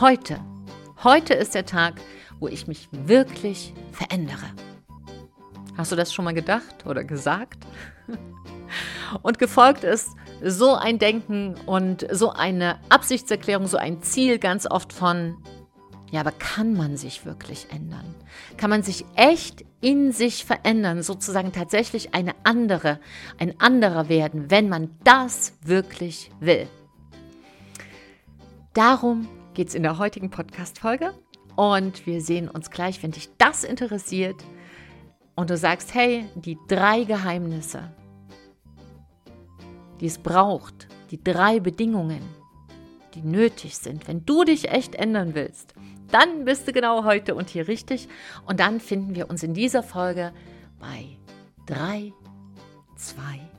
heute, heute ist der Tag, wo ich mich wirklich verändere. Hast du das schon mal gedacht oder gesagt? Und gefolgt ist so ein Denken und so eine Absichtserklärung, so ein Ziel ganz oft von, ja, aber kann man sich wirklich ändern? Kann man sich echt in sich verändern, sozusagen tatsächlich eine andere, ein anderer werden, wenn man das wirklich will? Darum geht es in der heutigen Podcast-Folge und wir sehen uns gleich, wenn dich das interessiert und du sagst, hey, die drei Geheimnisse, die es braucht, die drei Bedingungen, die nötig sind, wenn du dich echt ändern willst, dann bist du genau heute und hier richtig. Und dann finden wir uns in dieser Folge bei 3, 2, 1.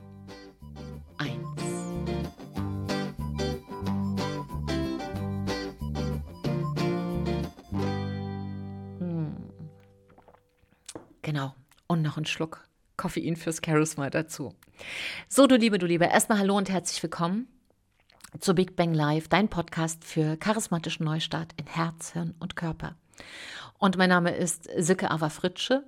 Genau. Und noch ein Schluck Koffein fürs Charisma dazu. So, du Liebe, du Liebe, erstmal Hallo und herzlich willkommen zu Big Bang Live, dein Podcast für charismatischen Neustart in Herz, Hirn und Körper. Und mein Name ist Silke Ava Fritsche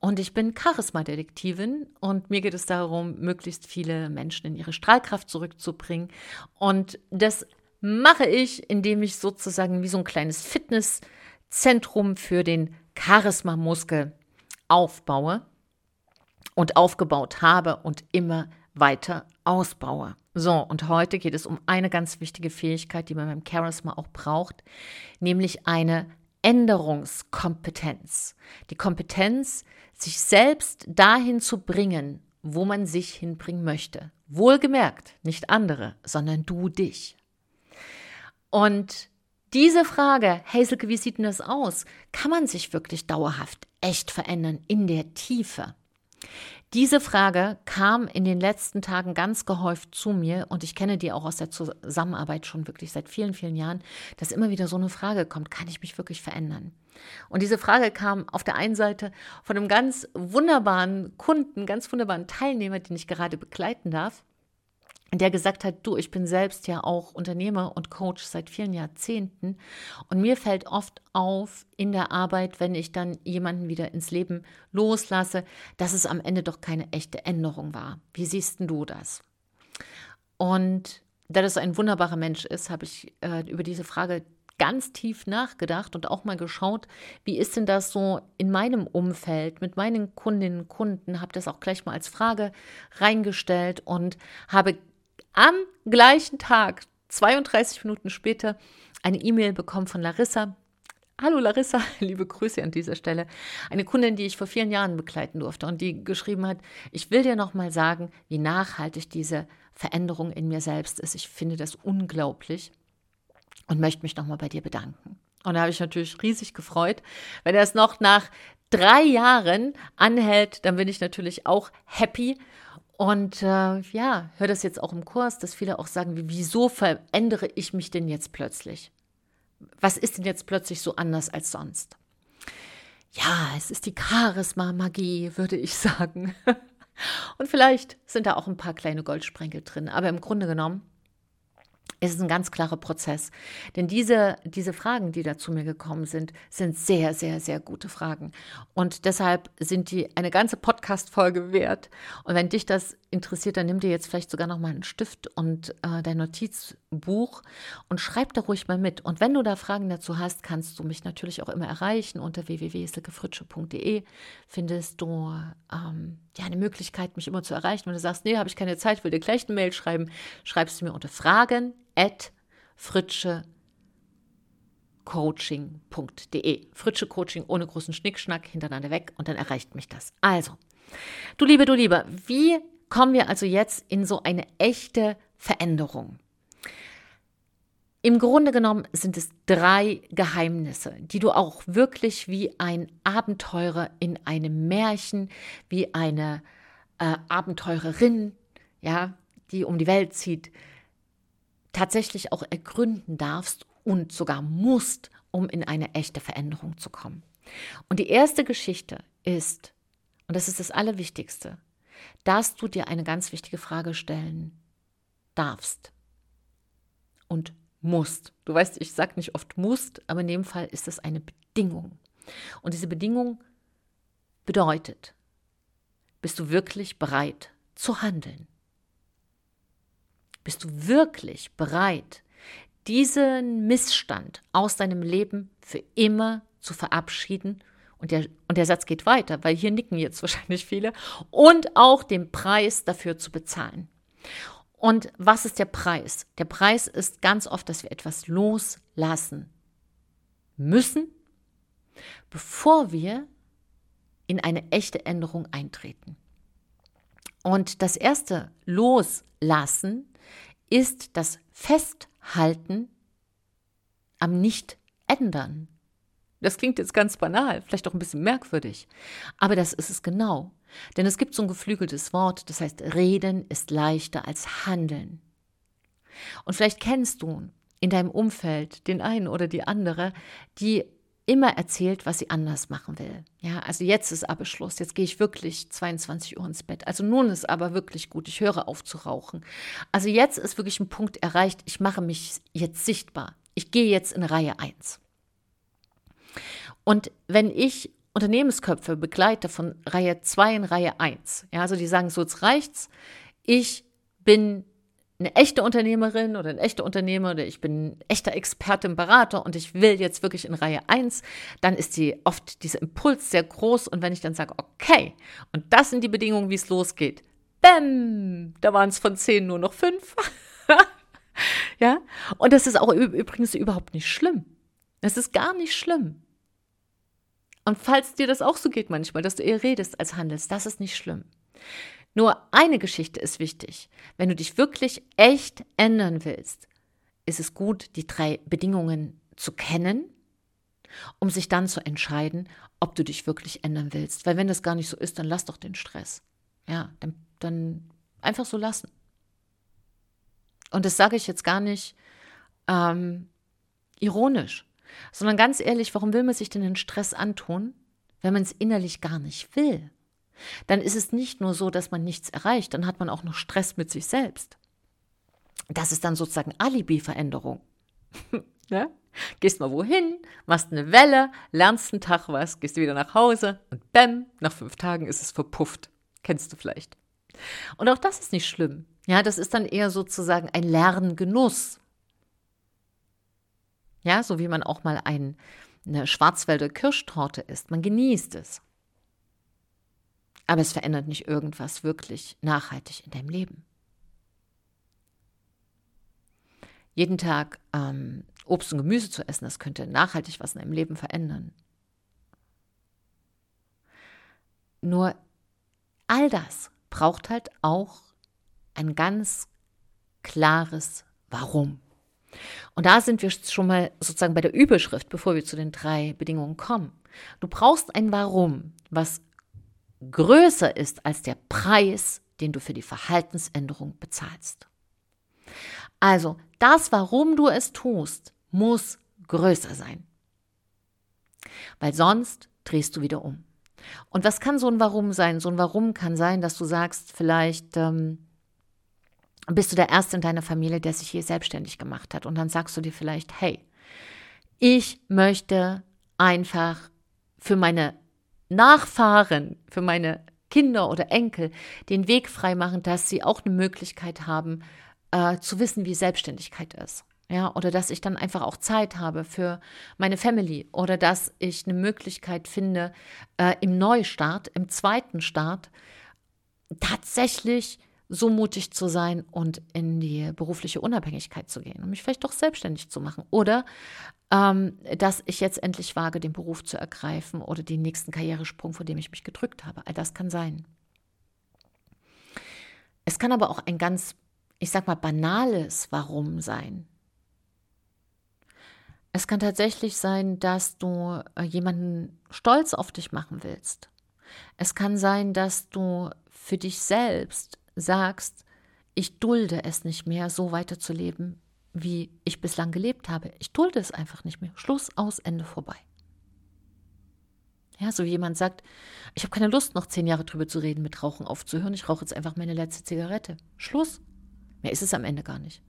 und ich bin Charisma-Detektivin und mir geht es darum, möglichst viele Menschen in ihre Strahlkraft zurückzubringen. Und das mache ich, indem ich sozusagen wie so ein kleines Fitnesszentrum für den Charisma-Muskel aufbaue und aufgebaut habe und immer weiter ausbaue. So, und heute geht es um eine ganz wichtige Fähigkeit, die man beim Charisma auch braucht, nämlich eine Änderungskompetenz. Die Kompetenz, sich selbst dahin zu bringen, wo man sich hinbringen möchte. Wohlgemerkt, nicht andere, sondern du dich. Und diese Frage, Hazelke, wie sieht denn das aus? Kann man sich wirklich dauerhaft echt verändern in der Tiefe? Diese Frage kam in den letzten Tagen ganz gehäuft zu mir und ich kenne die auch aus der Zusammenarbeit schon wirklich seit vielen, vielen Jahren, dass immer wieder so eine Frage kommt, kann ich mich wirklich verändern? Und diese Frage kam auf der einen Seite von einem ganz wunderbaren Kunden, ganz wunderbaren Teilnehmer, den ich gerade begleiten darf der gesagt hat, du, ich bin selbst ja auch Unternehmer und Coach seit vielen Jahrzehnten und mir fällt oft auf in der Arbeit, wenn ich dann jemanden wieder ins Leben loslasse, dass es am Ende doch keine echte Änderung war. Wie siehst du das? Und da das ein wunderbarer Mensch ist, habe ich äh, über diese Frage ganz tief nachgedacht und auch mal geschaut, wie ist denn das so in meinem Umfeld mit meinen Kundinnen und Kunden, habe das auch gleich mal als Frage reingestellt und habe am gleichen Tag, 32 Minuten später, eine E-Mail bekommen von Larissa. Hallo Larissa, liebe Grüße an dieser Stelle. Eine Kundin, die ich vor vielen Jahren begleiten durfte und die geschrieben hat, ich will dir nochmal sagen, wie nachhaltig diese Veränderung in mir selbst ist. Ich finde das unglaublich und möchte mich nochmal bei dir bedanken. Und da habe ich natürlich riesig gefreut. Wenn es noch nach drei Jahren anhält, dann bin ich natürlich auch happy und äh, ja, höre das jetzt auch im Kurs, dass viele auch sagen, wieso verändere ich mich denn jetzt plötzlich? Was ist denn jetzt plötzlich so anders als sonst? Ja, es ist die Charisma-Magie, würde ich sagen. Und vielleicht sind da auch ein paar kleine Goldsprenkel drin. Aber im Grunde genommen es ist ein ganz klarer Prozess. Denn diese, diese Fragen, die da zu mir gekommen sind, sind sehr, sehr, sehr gute Fragen. Und deshalb sind die eine ganze Podcast-Folge wert. Und wenn dich das interessiert, dann nimm dir jetzt vielleicht sogar noch mal einen Stift und äh, dein Notizbuch und schreib da ruhig mal mit. Und wenn du da Fragen dazu hast, kannst du mich natürlich auch immer erreichen. Unter www.silkefritsche.de findest du ähm, ja eine Möglichkeit, mich immer zu erreichen. Wenn du sagst, nee, habe ich keine Zeit, will dir gleich eine Mail schreiben, schreibst du mir unter Fragen at Fritsche coaching.de. Fritsche Coaching ohne großen Schnickschnack hintereinander weg und dann erreicht mich das. Also, du Liebe, du Liebe, wie kommen wir also jetzt in so eine echte Veränderung? Im Grunde genommen sind es drei Geheimnisse, die du auch wirklich wie ein Abenteurer in einem Märchen, wie eine äh, Abenteurerin, ja, die um die Welt zieht, tatsächlich auch ergründen darfst und sogar musst, um in eine echte Veränderung zu kommen. Und die erste Geschichte ist, und das ist das Allerwichtigste, dass du dir eine ganz wichtige Frage stellen darfst und musst. Du weißt, ich sage nicht oft musst, aber in dem Fall ist das eine Bedingung. Und diese Bedingung bedeutet, bist du wirklich bereit zu handeln? Bist du wirklich bereit, diesen Missstand aus deinem Leben für immer zu verabschieden? Und der, und der Satz geht weiter, weil hier nicken jetzt wahrscheinlich viele. Und auch den Preis dafür zu bezahlen. Und was ist der Preis? Der Preis ist ganz oft, dass wir etwas loslassen müssen, bevor wir in eine echte Änderung eintreten. Und das erste Loslassen ist das Festhalten am Nicht-Ändern. Das klingt jetzt ganz banal, vielleicht auch ein bisschen merkwürdig, aber das ist es genau. Denn es gibt so ein geflügeltes Wort, das heißt, reden ist leichter als handeln. Und vielleicht kennst du in deinem Umfeld den einen oder die andere, die immer erzählt, was sie anders machen will. Ja, also jetzt ist aber Schluss. Jetzt gehe ich wirklich 22 Uhr ins Bett. Also nun ist aber wirklich gut. Ich höre auf zu rauchen. Also jetzt ist wirklich ein Punkt erreicht. Ich mache mich jetzt sichtbar. Ich gehe jetzt in Reihe 1. Und wenn ich Unternehmensköpfe begleite von Reihe 2 in Reihe 1, ja, also die sagen, so jetzt reicht's, ich bin eine echte Unternehmerin oder ein echter Unternehmer oder ich bin ein echter Experte im Berater und ich will jetzt wirklich in Reihe 1, dann ist die oft dieser Impuls sehr groß und wenn ich dann sage, okay, und das sind die Bedingungen, wie es losgeht, bäm, da waren es von 10 nur noch 5. ja, und das ist auch übrigens überhaupt nicht schlimm. Das ist gar nicht schlimm. Und falls dir das auch so geht manchmal, dass du eher redest als handelst, das ist nicht schlimm. Nur eine Geschichte ist wichtig. Wenn du dich wirklich echt ändern willst, ist es gut, die drei Bedingungen zu kennen, um sich dann zu entscheiden, ob du dich wirklich ändern willst. Weil wenn das gar nicht so ist, dann lass doch den Stress. Ja, dann, dann einfach so lassen. Und das sage ich jetzt gar nicht ähm, ironisch, sondern ganz ehrlich, warum will man sich denn den Stress antun, wenn man es innerlich gar nicht will? dann ist es nicht nur so, dass man nichts erreicht, dann hat man auch noch Stress mit sich selbst. Das ist dann sozusagen Alibi-Veränderung. ja? Gehst mal wohin, machst eine Welle, lernst einen Tag was, gehst wieder nach Hause und bäm, nach fünf Tagen ist es verpufft. Kennst du vielleicht. Und auch das ist nicht schlimm. Ja, das ist dann eher sozusagen ein Lerngenuss. Ja, so wie man auch mal ein, eine Schwarzwälder Kirschtorte isst. Man genießt es. Aber es verändert nicht irgendwas wirklich nachhaltig in deinem Leben. Jeden Tag ähm, Obst und Gemüse zu essen, das könnte nachhaltig was in deinem Leben verändern. Nur all das braucht halt auch ein ganz klares Warum. Und da sind wir schon mal sozusagen bei der Überschrift, bevor wir zu den drei Bedingungen kommen. Du brauchst ein Warum, was größer ist als der Preis, den du für die Verhaltensänderung bezahlst. Also, das, warum du es tust, muss größer sein. Weil sonst drehst du wieder um. Und was kann so ein Warum sein? So ein Warum kann sein, dass du sagst, vielleicht ähm, bist du der Erste in deiner Familie, der sich hier selbstständig gemacht hat. Und dann sagst du dir vielleicht, hey, ich möchte einfach für meine Nachfahren, für meine Kinder oder Enkel den Weg freimachen, dass sie auch eine Möglichkeit haben, äh, zu wissen, wie Selbstständigkeit ist. Ja, oder dass ich dann einfach auch Zeit habe für meine Family oder dass ich eine Möglichkeit finde, äh, im Neustart, im zweiten Start, tatsächlich so mutig zu sein und in die berufliche Unabhängigkeit zu gehen und mich vielleicht doch selbstständig zu machen. Oder ähm, dass ich jetzt endlich wage, den Beruf zu ergreifen oder den nächsten Karrieresprung, vor dem ich mich gedrückt habe. All das kann sein. Es kann aber auch ein ganz, ich sag mal, banales Warum sein. Es kann tatsächlich sein, dass du äh, jemanden stolz auf dich machen willst. Es kann sein, dass du für dich selbst sagst, ich dulde es nicht mehr, so weiterzuleben, wie ich bislang gelebt habe. Ich dulde es einfach nicht mehr. Schluss, aus, Ende vorbei. Ja, so wie jemand sagt, ich habe keine Lust, noch zehn Jahre drüber zu reden, mit Rauchen aufzuhören. Ich rauche jetzt einfach meine letzte Zigarette. Schluss. Mehr ist es am Ende gar nicht.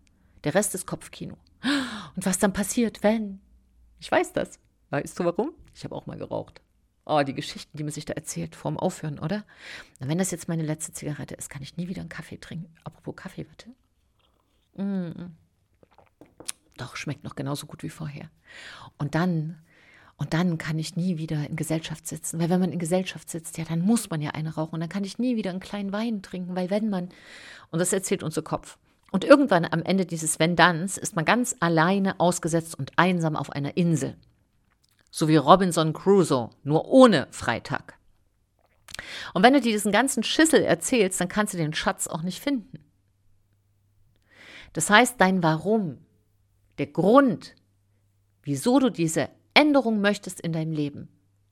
Der Rest ist Kopfkino. Und was dann passiert, wenn? Ich weiß das. Weißt du warum? Ich habe auch mal geraucht. Oh, die Geschichten, die man sich da erzählt vorm Aufhören, oder? Und wenn das jetzt meine letzte Zigarette ist, kann ich nie wieder einen Kaffee trinken. Apropos Kaffee, warte. Mm. Doch, schmeckt noch genauso gut wie vorher. Und dann, und dann kann ich nie wieder in Gesellschaft sitzen. Weil wenn man in Gesellschaft sitzt, ja, dann muss man ja eine rauchen. Und dann kann ich nie wieder einen kleinen Wein trinken, weil wenn man, und das erzählt unser Kopf, und irgendwann am Ende dieses Wenn-Danns ist man ganz alleine ausgesetzt und einsam auf einer Insel. So wie Robinson Crusoe, nur ohne Freitag. Und wenn du dir diesen ganzen Schissel erzählst, dann kannst du den Schatz auch nicht finden. Das heißt, dein Warum, der Grund, wieso du diese Änderung möchtest in deinem Leben,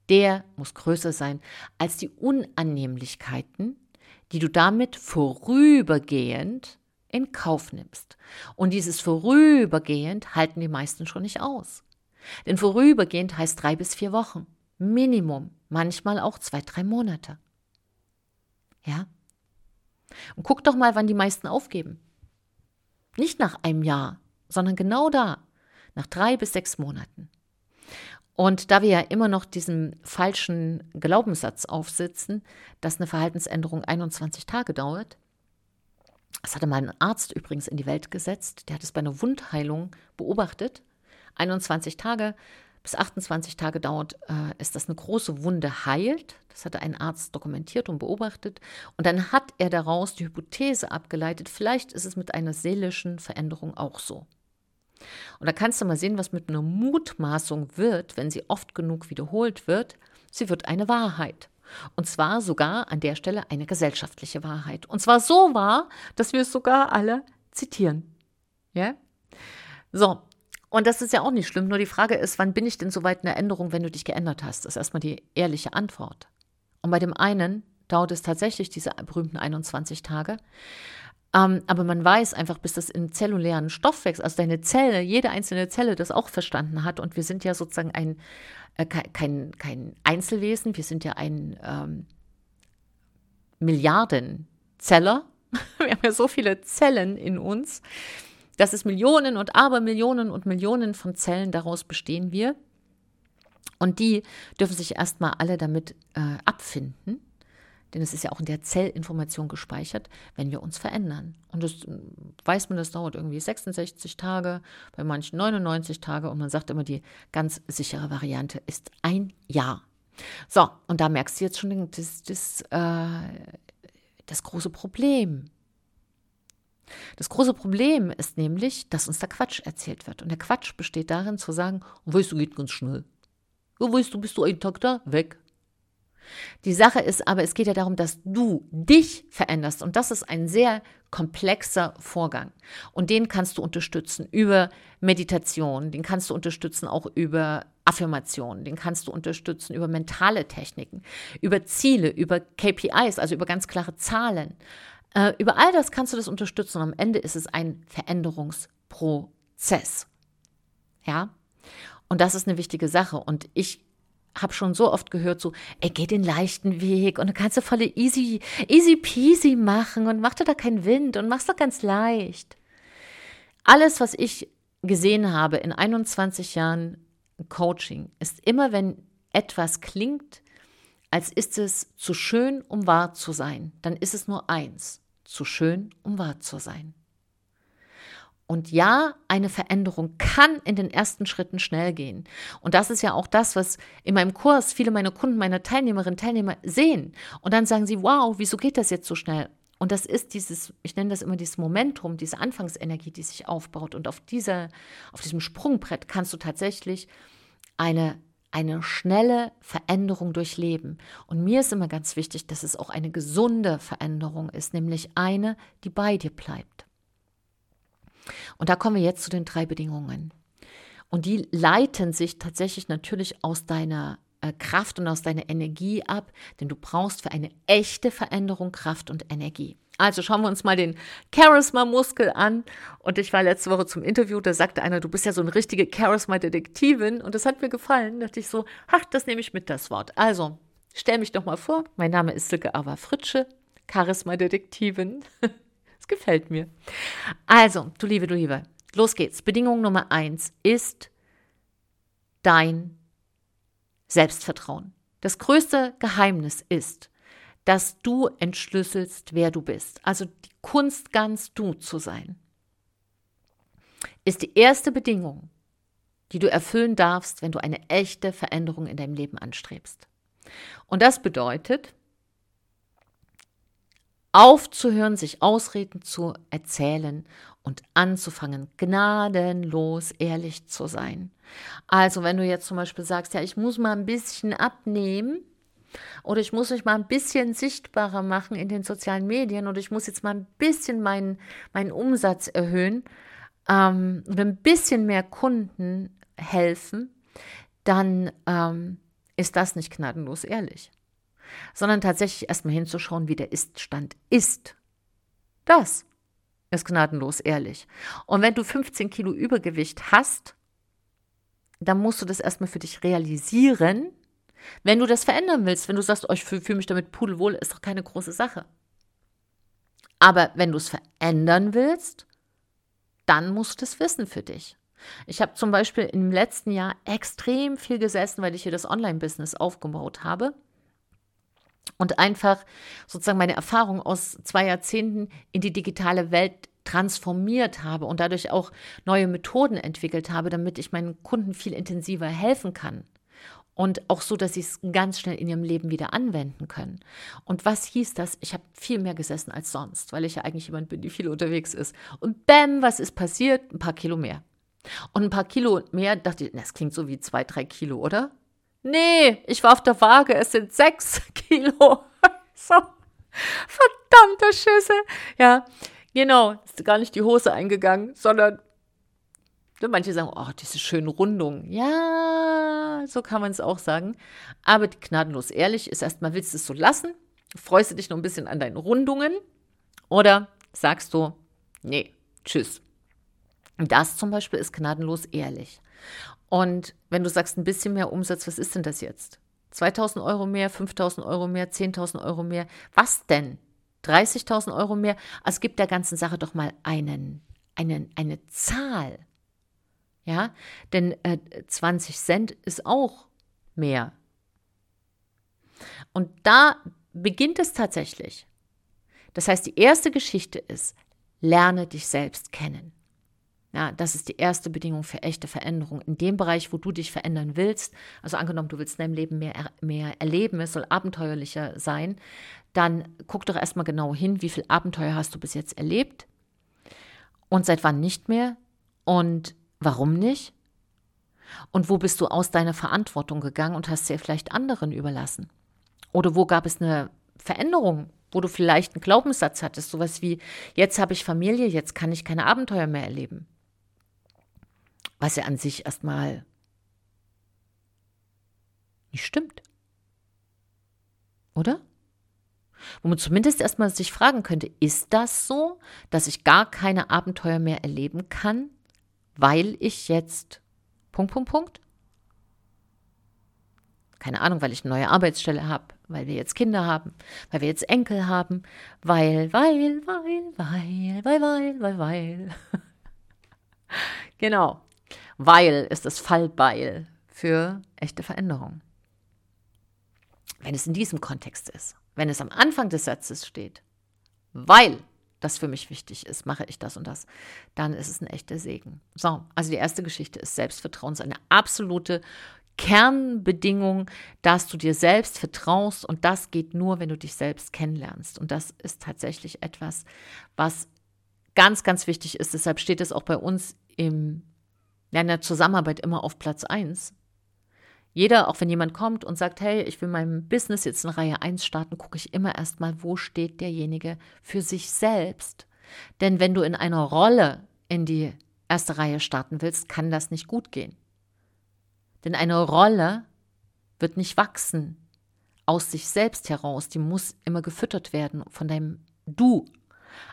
der muss größer sein als die Unannehmlichkeiten, die du damit vorübergehend in Kauf nimmst. Und dieses vorübergehend halten die meisten schon nicht aus. Denn vorübergehend heißt drei bis vier Wochen. Minimum. Manchmal auch zwei, drei Monate. Ja? Und guck doch mal, wann die meisten aufgeben. Nicht nach einem Jahr, sondern genau da. Nach drei bis sechs Monaten. Und da wir ja immer noch diesem falschen Glaubenssatz aufsitzen, dass eine Verhaltensänderung 21 Tage dauert, das hatte mal ein Arzt übrigens in die Welt gesetzt, der hat es bei einer Wundheilung beobachtet. 21 Tage bis 28 Tage dauert äh, es, dass eine große Wunde heilt. Das hatte ein Arzt dokumentiert und beobachtet. Und dann hat er daraus die Hypothese abgeleitet, vielleicht ist es mit einer seelischen Veränderung auch so. Und da kannst du mal sehen, was mit einer Mutmaßung wird, wenn sie oft genug wiederholt wird. Sie wird eine Wahrheit. Und zwar sogar an der Stelle eine gesellschaftliche Wahrheit. Und zwar so wahr, dass wir es sogar alle zitieren. Ja? So. Und das ist ja auch nicht schlimm. Nur die Frage ist, wann bin ich denn soweit eine Änderung, wenn du dich geändert hast? Das ist erstmal die ehrliche Antwort. Und bei dem einen dauert es tatsächlich diese berühmten 21 Tage. Ähm, aber man weiß einfach, bis das im zellulären Stoffwechsel, also deine Zelle, jede einzelne Zelle das auch verstanden hat. Und wir sind ja sozusagen ein, äh, kein, kein Einzelwesen, wir sind ja ein ähm, Milliardenzeller. Wir haben ja so viele Zellen in uns. Das ist Millionen und Abermillionen und Millionen von Zellen, daraus bestehen wir. Und die dürfen sich erstmal alle damit äh, abfinden denn es ist ja auch in der Zellinformation gespeichert, wenn wir uns verändern. Und das weiß man, das dauert irgendwie 66 Tage, bei manchen 99 Tage und man sagt immer, die ganz sichere Variante ist ein Jahr. So, und da merkst du jetzt schon das, das, äh, das große Problem. Das große Problem ist nämlich, dass uns der Quatsch erzählt wird. Und der Quatsch besteht darin zu sagen, weißt du, geht ganz schnell. Ja, weißt du, bist du einen Tag da, weg. Die Sache ist aber, es geht ja darum, dass du dich veränderst. Und das ist ein sehr komplexer Vorgang. Und den kannst du unterstützen über Meditation, den kannst du unterstützen auch über Affirmationen, den kannst du unterstützen über mentale Techniken, über Ziele, über KPIs, also über ganz klare Zahlen. Äh, über all das kannst du das unterstützen. Am Ende ist es ein Veränderungsprozess. Ja? Und das ist eine wichtige Sache. Und ich habe schon so oft gehört, so, ey, geh den leichten Weg und dann kannst du voll easy, easy peasy machen und mach dir da keinen Wind und mach's doch ganz leicht. Alles, was ich gesehen habe in 21 Jahren Coaching, ist immer, wenn etwas klingt, als ist es zu schön, um wahr zu sein, dann ist es nur eins, zu schön, um wahr zu sein. Und ja, eine Veränderung kann in den ersten Schritten schnell gehen. Und das ist ja auch das, was in meinem Kurs viele meiner Kunden, meine Teilnehmerinnen, Teilnehmer sehen. Und dann sagen sie, wow, wieso geht das jetzt so schnell? Und das ist dieses, ich nenne das immer dieses Momentum, diese Anfangsenergie, die sich aufbaut. Und auf, dieser, auf diesem Sprungbrett kannst du tatsächlich eine, eine schnelle Veränderung durchleben. Und mir ist immer ganz wichtig, dass es auch eine gesunde Veränderung ist, nämlich eine, die bei dir bleibt. Und da kommen wir jetzt zu den drei Bedingungen. Und die leiten sich tatsächlich natürlich aus deiner äh, Kraft und aus deiner Energie ab, denn du brauchst für eine echte Veränderung Kraft und Energie. Also schauen wir uns mal den Charisma-Muskel an. Und ich war letzte Woche zum Interview, da sagte einer, du bist ja so eine richtige Charisma-Detektivin. Und das hat mir gefallen. Da dachte ich so, ach, das nehme ich mit, das Wort. Also, stell mich doch mal vor. Mein Name ist Silke Ava Fritsche, Charisma-Detektivin. gefällt mir. Also, du Liebe, du Liebe, los geht's. Bedingung Nummer eins ist dein Selbstvertrauen. Das größte Geheimnis ist, dass du entschlüsselst, wer du bist. Also die Kunst, ganz du zu sein, ist die erste Bedingung, die du erfüllen darfst, wenn du eine echte Veränderung in deinem Leben anstrebst. Und das bedeutet, aufzuhören, sich Ausreden zu erzählen und anzufangen, gnadenlos ehrlich zu sein. Also wenn du jetzt zum Beispiel sagst, ja, ich muss mal ein bisschen abnehmen oder ich muss mich mal ein bisschen sichtbarer machen in den sozialen Medien oder ich muss jetzt mal ein bisschen meinen, meinen Umsatz erhöhen ähm, oder ein bisschen mehr Kunden helfen, dann ähm, ist das nicht gnadenlos ehrlich sondern tatsächlich erstmal hinzuschauen, wie der Iststand ist. Das ist gnadenlos ehrlich. Und wenn du 15 Kilo Übergewicht hast, dann musst du das erstmal für dich realisieren. Wenn du das verändern willst, wenn du sagst, oh, ich fühle fühl mich damit pudelwohl, ist doch keine große Sache. Aber wenn du es verändern willst, dann musst du es wissen für dich. Ich habe zum Beispiel im letzten Jahr extrem viel gesessen, weil ich hier das Online-Business aufgebaut habe und einfach sozusagen meine Erfahrung aus zwei Jahrzehnten in die digitale Welt transformiert habe und dadurch auch neue Methoden entwickelt habe, damit ich meinen Kunden viel intensiver helfen kann. Und auch so, dass sie es ganz schnell in ihrem Leben wieder anwenden können. Und was hieß das? Ich habe viel mehr gesessen als sonst, weil ich ja eigentlich jemand bin, die viel unterwegs ist. Und bäm, was ist passiert? Ein paar Kilo mehr. Und ein paar Kilo mehr, dachte ich, das klingt so wie zwei, drei Kilo, oder? Nee, ich war auf der Waage, es sind sechs Kilo. so, verdammte Schüsse. Ja, genau, ist gar nicht die Hose eingegangen, sondern manche sagen, oh, diese schönen Rundungen. Ja, so kann man es auch sagen. Aber gnadenlos ehrlich ist erstmal, willst du es so lassen? Freust du dich noch ein bisschen an deinen Rundungen? Oder sagst du, nee, tschüss. Das zum Beispiel ist gnadenlos ehrlich. Und wenn du sagst, ein bisschen mehr Umsatz, was ist denn das jetzt? 2000 Euro mehr, 5000 Euro mehr, 10.000 Euro mehr. Was denn? 30.000 Euro mehr? Also gib der ganzen Sache doch mal einen, einen, eine Zahl. Ja, denn äh, 20 Cent ist auch mehr. Und da beginnt es tatsächlich. Das heißt, die erste Geschichte ist, lerne dich selbst kennen. Ja, das ist die erste Bedingung für echte Veränderung. In dem Bereich, wo du dich verändern willst, also angenommen, du willst in deinem Leben mehr, mehr erleben, es soll abenteuerlicher sein, dann guck doch erstmal genau hin, wie viel Abenteuer hast du bis jetzt erlebt und seit wann nicht mehr und warum nicht? Und wo bist du aus deiner Verantwortung gegangen und hast sie vielleicht anderen überlassen? Oder wo gab es eine Veränderung, wo du vielleicht einen Glaubenssatz hattest, sowas wie, jetzt habe ich Familie, jetzt kann ich keine Abenteuer mehr erleben was ja an sich erstmal nicht stimmt. Oder? Wo man zumindest erstmal sich fragen könnte, ist das so, dass ich gar keine Abenteuer mehr erleben kann, weil ich jetzt Punkt, Punkt, Punkt? Keine Ahnung, weil ich eine neue Arbeitsstelle habe, weil wir jetzt Kinder haben, weil wir jetzt Enkel haben, weil, weil, weil, weil, weil, weil, weil, weil. genau. Weil ist das Fallbeil für echte Veränderung. Wenn es in diesem Kontext ist, wenn es am Anfang des Satzes steht, weil das für mich wichtig ist, mache ich das und das, dann ist es ein echter Segen. So, also die erste Geschichte ist Selbstvertrauen, ist eine absolute Kernbedingung, dass du dir selbst vertraust und das geht nur, wenn du dich selbst kennenlernst. Und das ist tatsächlich etwas, was ganz, ganz wichtig ist. Deshalb steht es auch bei uns im in der Zusammenarbeit immer auf Platz 1. Jeder, auch wenn jemand kommt und sagt, hey, ich will meinem Business jetzt in Reihe 1 starten, gucke ich immer erstmal, wo steht derjenige für sich selbst. Denn wenn du in einer Rolle in die erste Reihe starten willst, kann das nicht gut gehen. Denn eine Rolle wird nicht wachsen aus sich selbst heraus, die muss immer gefüttert werden von deinem Du,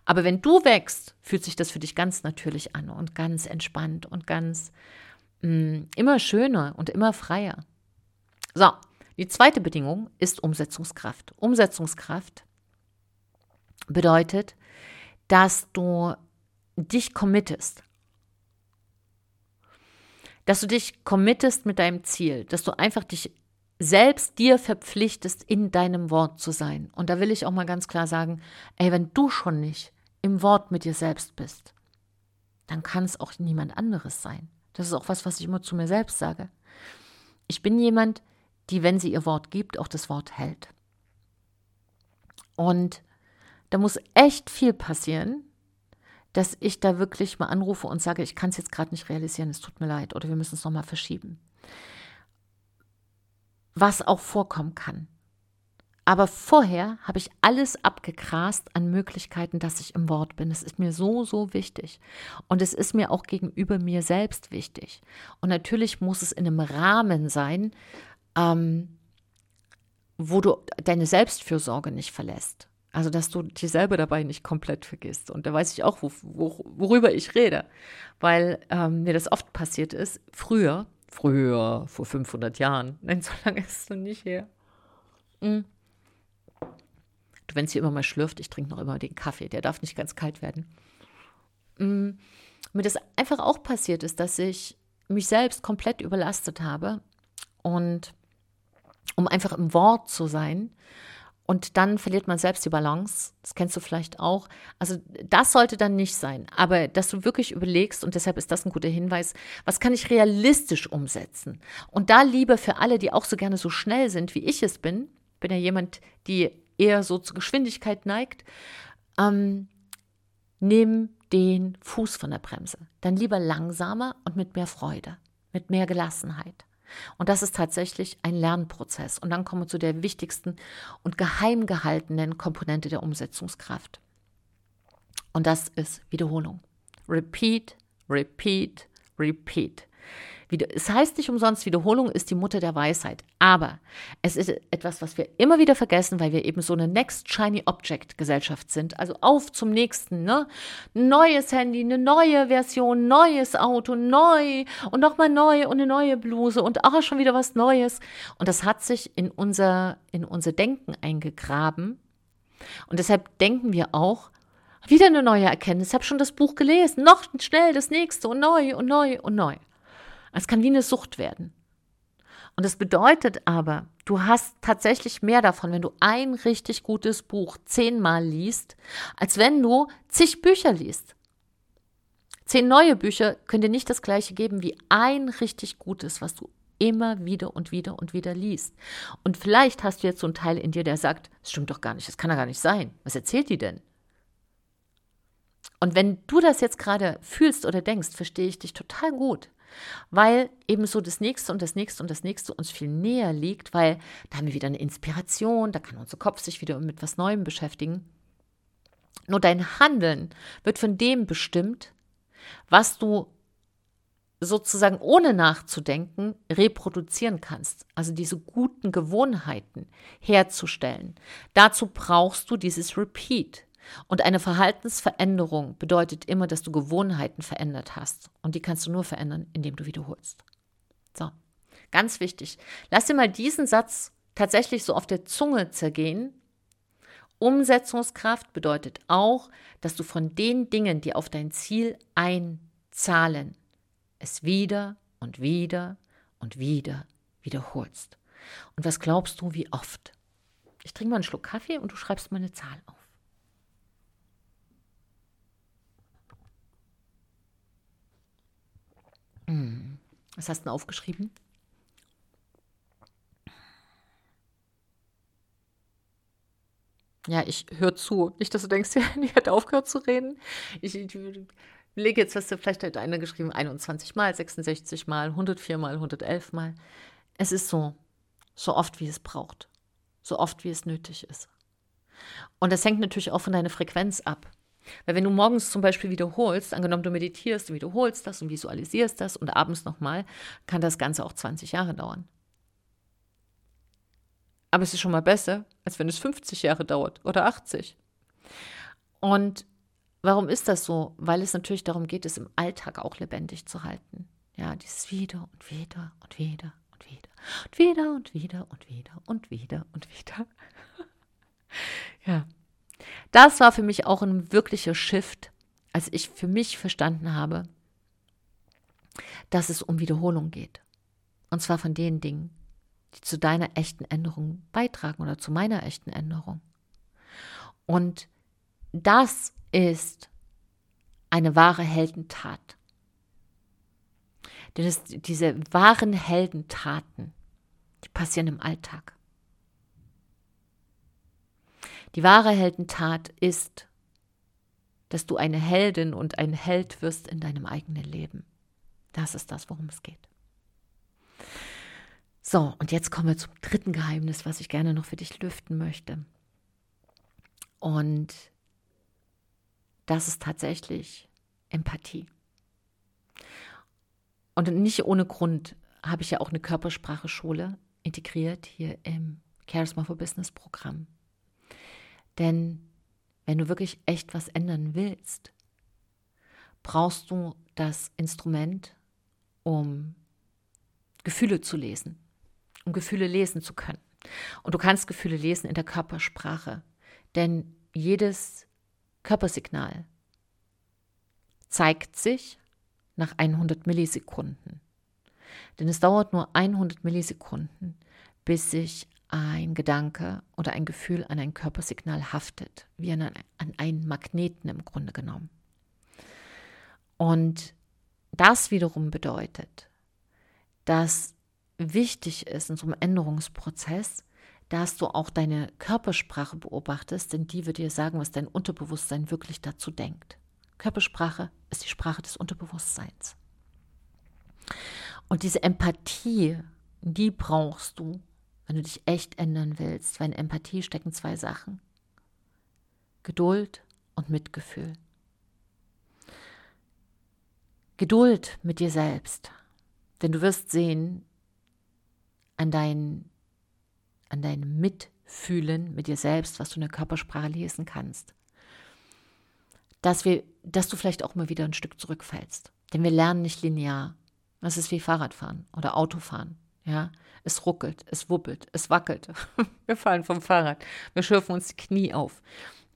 aber wenn du wächst, fühlt sich das für dich ganz natürlich an und ganz entspannt und ganz mh, mm, immer schöner und immer freier. So, die zweite Bedingung ist Umsetzungskraft. Umsetzungskraft bedeutet, dass du dich committest. dass du dich committest mit deinem Ziel, dass du einfach dich selbst dir verpflichtest, in deinem Wort zu sein. Und da will ich auch mal ganz klar sagen, ey, wenn du schon nicht im Wort mit dir selbst bist, dann kann es auch niemand anderes sein. Das ist auch was, was ich immer zu mir selbst sage. Ich bin jemand, die, wenn sie ihr Wort gibt, auch das Wort hält. Und da muss echt viel passieren, dass ich da wirklich mal anrufe und sage, ich kann es jetzt gerade nicht realisieren, es tut mir leid oder wir müssen es nochmal verschieben. Was auch vorkommen kann. Aber vorher habe ich alles abgegrast an Möglichkeiten, dass ich im Wort bin. Es ist mir so, so wichtig. Und es ist mir auch gegenüber mir selbst wichtig. Und natürlich muss es in einem Rahmen sein, ähm, wo du deine Selbstfürsorge nicht verlässt. Also, dass du dich selber dabei nicht komplett vergisst. Und da weiß ich auch, wo, wo, worüber ich rede, weil ähm, mir das oft passiert ist. Früher, früher, vor 500 Jahren, nein, so lange ist es noch nicht her. Mhm. Du, wenn es hier immer mal schlürft, ich trinke noch immer den Kaffee, der darf nicht ganz kalt werden. Mhm. Mir das einfach auch passiert ist, dass ich mich selbst komplett überlastet habe und um einfach im Wort zu sein und dann verliert man selbst die Balance. Das kennst du vielleicht auch. Also das sollte dann nicht sein. Aber dass du wirklich überlegst, und deshalb ist das ein guter Hinweis, was kann ich realistisch umsetzen? Und da lieber für alle, die auch so gerne so schnell sind, wie ich es bin, bin ja jemand, die eher so zur Geschwindigkeit neigt, ähm, nimm den Fuß von der Bremse. Dann lieber langsamer und mit mehr Freude, mit mehr Gelassenheit. Und das ist tatsächlich ein Lernprozess. Und dann kommen wir zu der wichtigsten und geheim gehaltenen Komponente der Umsetzungskraft. Und das ist Wiederholung. Repeat, repeat, repeat. Es heißt nicht umsonst, Wiederholung ist die Mutter der Weisheit. Aber es ist etwas, was wir immer wieder vergessen, weil wir eben so eine Next Shiny Object Gesellschaft sind. Also auf zum nächsten, ne? Neues Handy, eine neue Version, neues Auto, neu und nochmal neu und eine neue Bluse und auch schon wieder was Neues. Und das hat sich in unser, in unser Denken eingegraben. Und deshalb denken wir auch, wieder eine neue Erkenntnis. Ich habe schon das Buch gelesen. Noch schnell das nächste und neu und neu und neu. Es kann wie eine Sucht werden. Und das bedeutet aber, du hast tatsächlich mehr davon, wenn du ein richtig gutes Buch zehnmal liest, als wenn du zig Bücher liest. Zehn neue Bücher können dir nicht das gleiche geben wie ein richtig gutes, was du immer wieder und wieder und wieder liest. Und vielleicht hast du jetzt so einen Teil in dir, der sagt, das stimmt doch gar nicht, das kann ja gar nicht sein. Was erzählt die denn? Und wenn du das jetzt gerade fühlst oder denkst, verstehe ich dich total gut weil eben so das nächste und das nächste und das nächste uns viel näher liegt, weil da haben wir wieder eine Inspiration, da kann unser Kopf sich wieder mit was Neuem beschäftigen. Nur dein Handeln wird von dem bestimmt, was du sozusagen ohne nachzudenken reproduzieren kannst. Also diese guten Gewohnheiten herzustellen. Dazu brauchst du dieses Repeat. Und eine Verhaltensveränderung bedeutet immer, dass du Gewohnheiten verändert hast. Und die kannst du nur verändern, indem du wiederholst. So, ganz wichtig. Lass dir mal diesen Satz tatsächlich so auf der Zunge zergehen. Umsetzungskraft bedeutet auch, dass du von den Dingen, die auf dein Ziel einzahlen, es wieder und wieder und wieder wiederholst. Und was glaubst du, wie oft? Ich trinke mal einen Schluck Kaffee und du schreibst mal eine Zahl auf. Was hast du denn aufgeschrieben? Ja, ich höre zu. Nicht, dass du denkst, die hat aufgehört zu reden. Ich, ich lege jetzt, du vielleicht hat einer geschrieben, 21 Mal, 66 Mal, 104 Mal, 111 Mal. Es ist so, so oft, wie es braucht. So oft, wie es nötig ist. Und das hängt natürlich auch von deiner Frequenz ab. Weil wenn du morgens zum Beispiel wiederholst, angenommen du meditierst, du wiederholst das und visualisierst das und abends nochmal, kann das Ganze auch 20 Jahre dauern. Aber es ist schon mal besser, als wenn es 50 Jahre dauert oder 80. Und warum ist das so? Weil es natürlich darum geht, es im Alltag auch lebendig zu halten. Ja, dieses wieder und wieder und wieder und wieder und wieder und wieder und wieder und wieder und wieder. ja, das war für mich auch ein wirklicher Shift, als ich für mich verstanden habe, dass es um Wiederholung geht. Und zwar von den Dingen, die zu deiner echten Änderung beitragen oder zu meiner echten Änderung. Und das ist eine wahre Heldentat. Denn es, diese wahren Heldentaten, die passieren im Alltag. Die wahre Heldentat ist, dass du eine Heldin und ein Held wirst in deinem eigenen Leben. Das ist das, worum es geht. So, und jetzt kommen wir zum dritten Geheimnis, was ich gerne noch für dich lüften möchte. Und das ist tatsächlich Empathie. Und nicht ohne Grund habe ich ja auch eine Körpersprache-Schule integriert hier im Charisma for Business Programm. Denn wenn du wirklich echt was ändern willst, brauchst du das Instrument, um Gefühle zu lesen, um Gefühle lesen zu können. Und du kannst Gefühle lesen in der Körpersprache, denn jedes Körpersignal zeigt sich nach 100 Millisekunden. Denn es dauert nur 100 Millisekunden, bis sich ein Gedanke oder ein Gefühl an ein Körpersignal haftet, wie an, an einen Magneten im Grunde genommen. Und das wiederum bedeutet, dass wichtig ist in so einem Änderungsprozess, dass du auch deine Körpersprache beobachtest, denn die wird dir sagen, was dein Unterbewusstsein wirklich dazu denkt. Körpersprache ist die Sprache des Unterbewusstseins. Und diese Empathie, die brauchst du, wenn du dich echt ändern willst, weil in Empathie stecken zwei Sachen. Geduld und Mitgefühl. Geduld mit dir selbst, denn du wirst sehen an, dein, an deinem Mitfühlen mit dir selbst, was du in der Körpersprache lesen kannst, dass, wir, dass du vielleicht auch mal wieder ein Stück zurückfällst. Denn wir lernen nicht linear. Das ist wie Fahrradfahren oder Autofahren. Ja, es ruckelt, es wuppelt, es wackelt. wir fallen vom Fahrrad. Wir schürfen uns die Knie auf.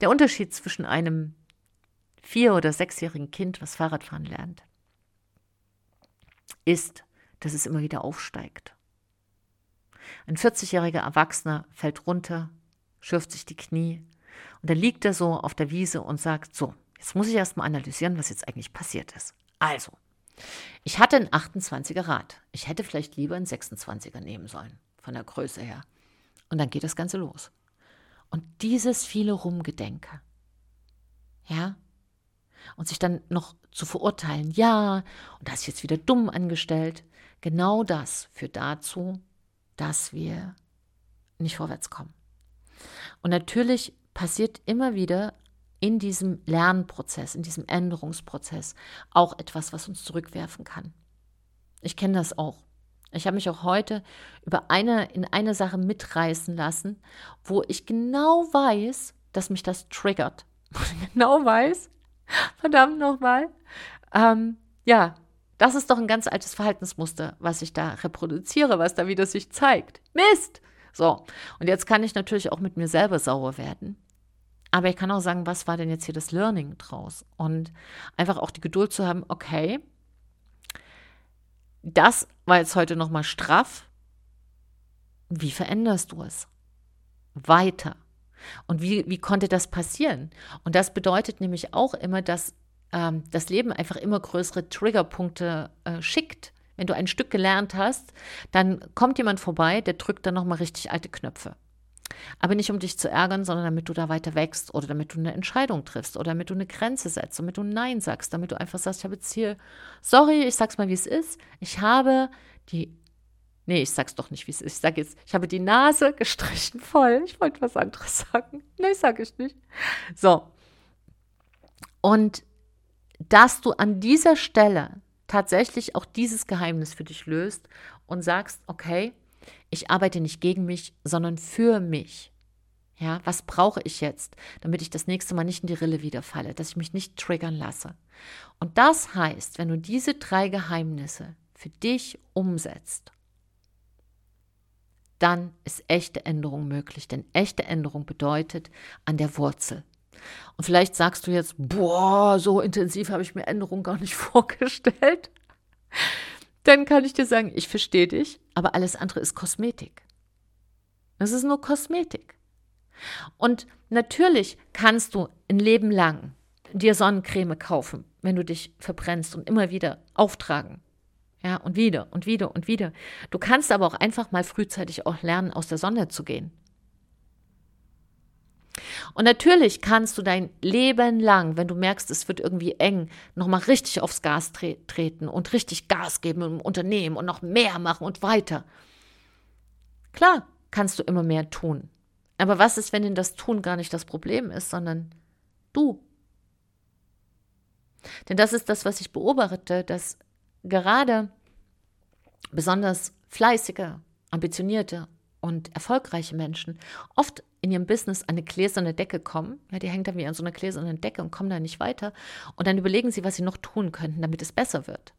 Der Unterschied zwischen einem vier- oder sechsjährigen Kind, was Fahrradfahren lernt, ist, dass es immer wieder aufsteigt. Ein 40-jähriger Erwachsener fällt runter, schürft sich die Knie und dann liegt er so auf der Wiese und sagt, so, jetzt muss ich erstmal analysieren, was jetzt eigentlich passiert ist. Also, ich hatte ein 28er Rad. Ich hätte vielleicht lieber einen 26er nehmen sollen, von der Größe her. Und dann geht das Ganze los. Und dieses viele Rumgedenke, ja, und sich dann noch zu verurteilen, ja, und das ist jetzt wieder dumm angestellt, genau das führt dazu, dass wir nicht vorwärts kommen. Und natürlich passiert immer wieder in diesem Lernprozess, in diesem Änderungsprozess auch etwas, was uns zurückwerfen kann. Ich kenne das auch. Ich habe mich auch heute über eine, in eine Sache mitreißen lassen, wo ich genau weiß, dass mich das triggert. genau weiß, verdammt nochmal, ähm, ja, das ist doch ein ganz altes Verhaltensmuster, was ich da reproduziere, was da wieder sich zeigt. Mist! So, und jetzt kann ich natürlich auch mit mir selber sauer werden aber ich kann auch sagen, was war denn jetzt hier das Learning draus? Und einfach auch die Geduld zu haben, okay, das war jetzt heute nochmal straff. Wie veränderst du es? Weiter. Und wie, wie konnte das passieren? Und das bedeutet nämlich auch immer, dass ähm, das Leben einfach immer größere Triggerpunkte äh, schickt. Wenn du ein Stück gelernt hast, dann kommt jemand vorbei, der drückt dann nochmal richtig alte Knöpfe. Aber nicht um dich zu ärgern, sondern damit du da weiter wächst oder damit du eine Entscheidung triffst oder damit du eine Grenze setzt, damit du Nein sagst, damit du einfach sagst, ich habe jetzt hier, sorry, ich sag's mal, wie es ist. Ich habe die, nee, ich sag's doch nicht, wie es ist. Ich sage jetzt, ich habe die Nase gestrichen voll. Ich wollte was anderes sagen. Nee, sage ich nicht. So. Und dass du an dieser Stelle tatsächlich auch dieses Geheimnis für dich löst und sagst, okay, ich arbeite nicht gegen mich, sondern für mich. Ja, was brauche ich jetzt, damit ich das nächste Mal nicht in die Rille wiederfalle, dass ich mich nicht triggern lasse? Und das heißt, wenn du diese drei Geheimnisse für dich umsetzt, dann ist echte Änderung möglich. Denn echte Änderung bedeutet an der Wurzel. Und vielleicht sagst du jetzt, boah, so intensiv habe ich mir Änderung gar nicht vorgestellt. Dann kann ich dir sagen, ich verstehe dich, aber alles andere ist Kosmetik. Das ist nur Kosmetik. Und natürlich kannst du ein Leben lang dir Sonnencreme kaufen, wenn du dich verbrennst und immer wieder auftragen. Ja, und wieder und wieder und wieder. Du kannst aber auch einfach mal frühzeitig auch lernen, aus der Sonne zu gehen. Und natürlich kannst du dein Leben lang, wenn du merkst, es wird irgendwie eng, nochmal richtig aufs Gas tre treten und richtig Gas geben im Unternehmen und noch mehr machen und weiter. Klar, kannst du immer mehr tun. Aber was ist, wenn denn das Tun gar nicht das Problem ist, sondern du? Denn das ist das, was ich beobachte, dass gerade besonders fleißige, ambitionierte und erfolgreiche Menschen oft in ihrem Business an eine gläserne Decke kommen. Ja, die hängt dann wie an so einer gläsernen Decke und kommen da nicht weiter. Und dann überlegen sie, was sie noch tun könnten, damit es besser wird.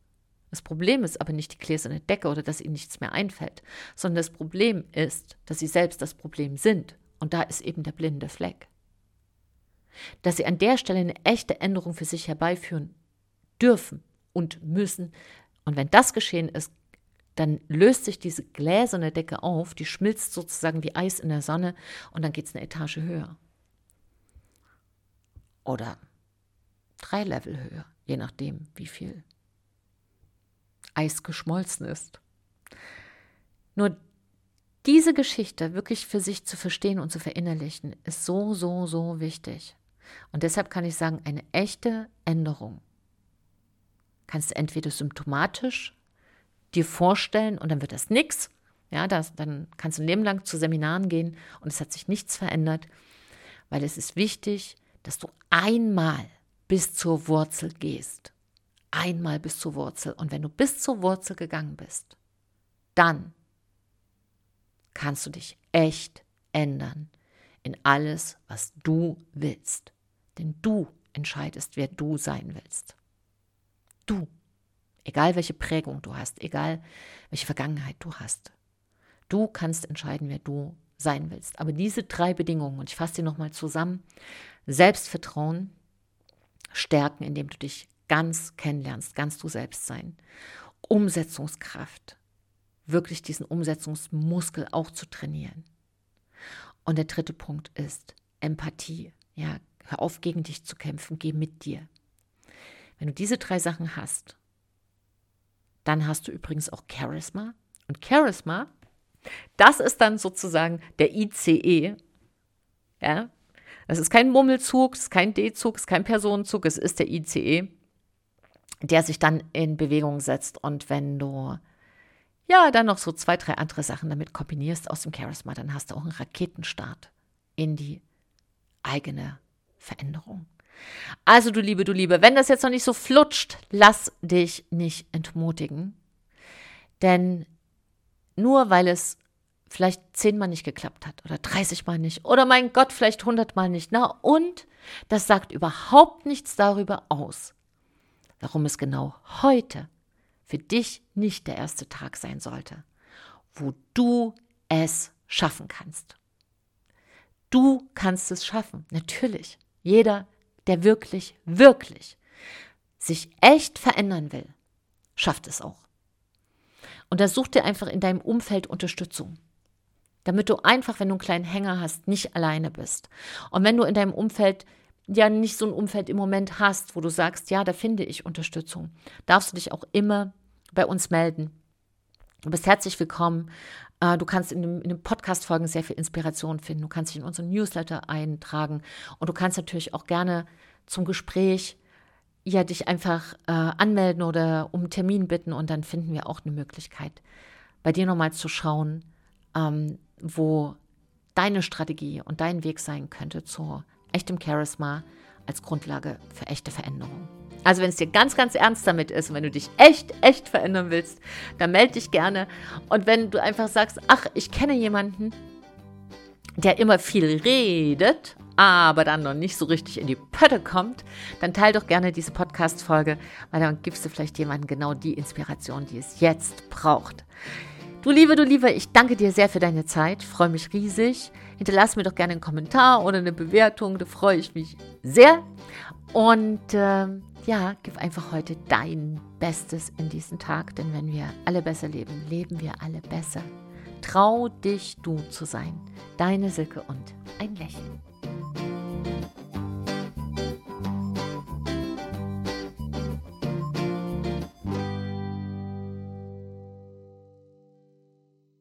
Das Problem ist aber nicht die gläserne Decke oder dass ihnen nichts mehr einfällt, sondern das Problem ist, dass sie selbst das Problem sind. Und da ist eben der blinde Fleck. Dass sie an der Stelle eine echte Änderung für sich herbeiführen dürfen und müssen. Und wenn das geschehen ist, dann löst sich diese gläserne Decke auf, die schmilzt sozusagen wie Eis in der Sonne und dann geht es eine Etage höher. Oder drei Level höher, je nachdem, wie viel Eis geschmolzen ist. Nur diese Geschichte wirklich für sich zu verstehen und zu verinnerlichen, ist so, so, so wichtig. Und deshalb kann ich sagen, eine echte Änderung kannst du entweder symptomatisch dir vorstellen und dann wird das nichts. Ja, das, dann kannst du ein Leben lang zu Seminaren gehen und es hat sich nichts verändert, weil es ist wichtig, dass du einmal bis zur Wurzel gehst. Einmal bis zur Wurzel. Und wenn du bis zur Wurzel gegangen bist, dann kannst du dich echt ändern in alles, was du willst. Denn du entscheidest, wer du sein willst. Du Egal welche Prägung du hast, egal welche Vergangenheit du hast. Du kannst entscheiden, wer du sein willst. Aber diese drei Bedingungen, und ich fasse sie nochmal zusammen, Selbstvertrauen, Stärken, indem du dich ganz kennenlernst, ganz du selbst sein, Umsetzungskraft, wirklich diesen Umsetzungsmuskel auch zu trainieren. Und der dritte Punkt ist Empathie. Ja, hör auf, gegen dich zu kämpfen, geh mit dir. Wenn du diese drei Sachen hast dann hast du übrigens auch Charisma. Und Charisma, das ist dann sozusagen der ICE. Ja, das ist kein Mummelzug, es ist kein D-Zug, es ist kein Personenzug, es ist der ICE, der sich dann in Bewegung setzt. Und wenn du ja dann noch so zwei, drei andere Sachen damit kombinierst aus dem Charisma, dann hast du auch einen Raketenstart in die eigene Veränderung. Also du Liebe, du Liebe, wenn das jetzt noch nicht so flutscht, lass dich nicht entmutigen. Denn nur weil es vielleicht zehnmal nicht geklappt hat oder 30 Mal nicht oder mein Gott, vielleicht 100 Mal nicht. Na und das sagt überhaupt nichts darüber aus, warum es genau heute für dich nicht der erste Tag sein sollte, wo du es schaffen kannst. Du kannst es schaffen, natürlich. Jeder der wirklich, wirklich sich echt verändern will, schafft es auch. Und da such dir einfach in deinem Umfeld Unterstützung. Damit du einfach, wenn du einen kleinen Hänger hast, nicht alleine bist. Und wenn du in deinem Umfeld ja nicht so ein Umfeld im Moment hast, wo du sagst, ja, da finde ich Unterstützung, darfst du dich auch immer bei uns melden. Du bist herzlich willkommen. Äh, du kannst in den Podcast-Folgen sehr viel Inspiration finden. Du kannst dich in unseren Newsletter eintragen und du kannst natürlich auch gerne zum Gespräch ja dich einfach äh, anmelden oder um einen Termin bitten und dann finden wir auch eine Möglichkeit, bei dir nochmal zu schauen, ähm, wo deine Strategie und dein Weg sein könnte zu echtem Charisma als Grundlage für echte Veränderung. Also wenn es dir ganz, ganz ernst damit ist und wenn du dich echt, echt verändern willst, dann melde dich gerne. Und wenn du einfach sagst, ach, ich kenne jemanden, der immer viel redet, aber dann noch nicht so richtig in die Pötte kommt, dann teile doch gerne diese Podcast-Folge, weil dann gibst du vielleicht jemandem genau die Inspiration, die es jetzt braucht. Du Liebe, du Liebe, ich danke dir sehr für deine Zeit, freue mich riesig. Hinterlass mir doch gerne einen Kommentar oder eine Bewertung, da freue ich mich sehr. Und äh, ja, gib einfach heute dein Bestes in diesen Tag, denn wenn wir alle besser leben, leben wir alle besser. Trau dich, du zu sein. Deine Silke und ein Lächeln.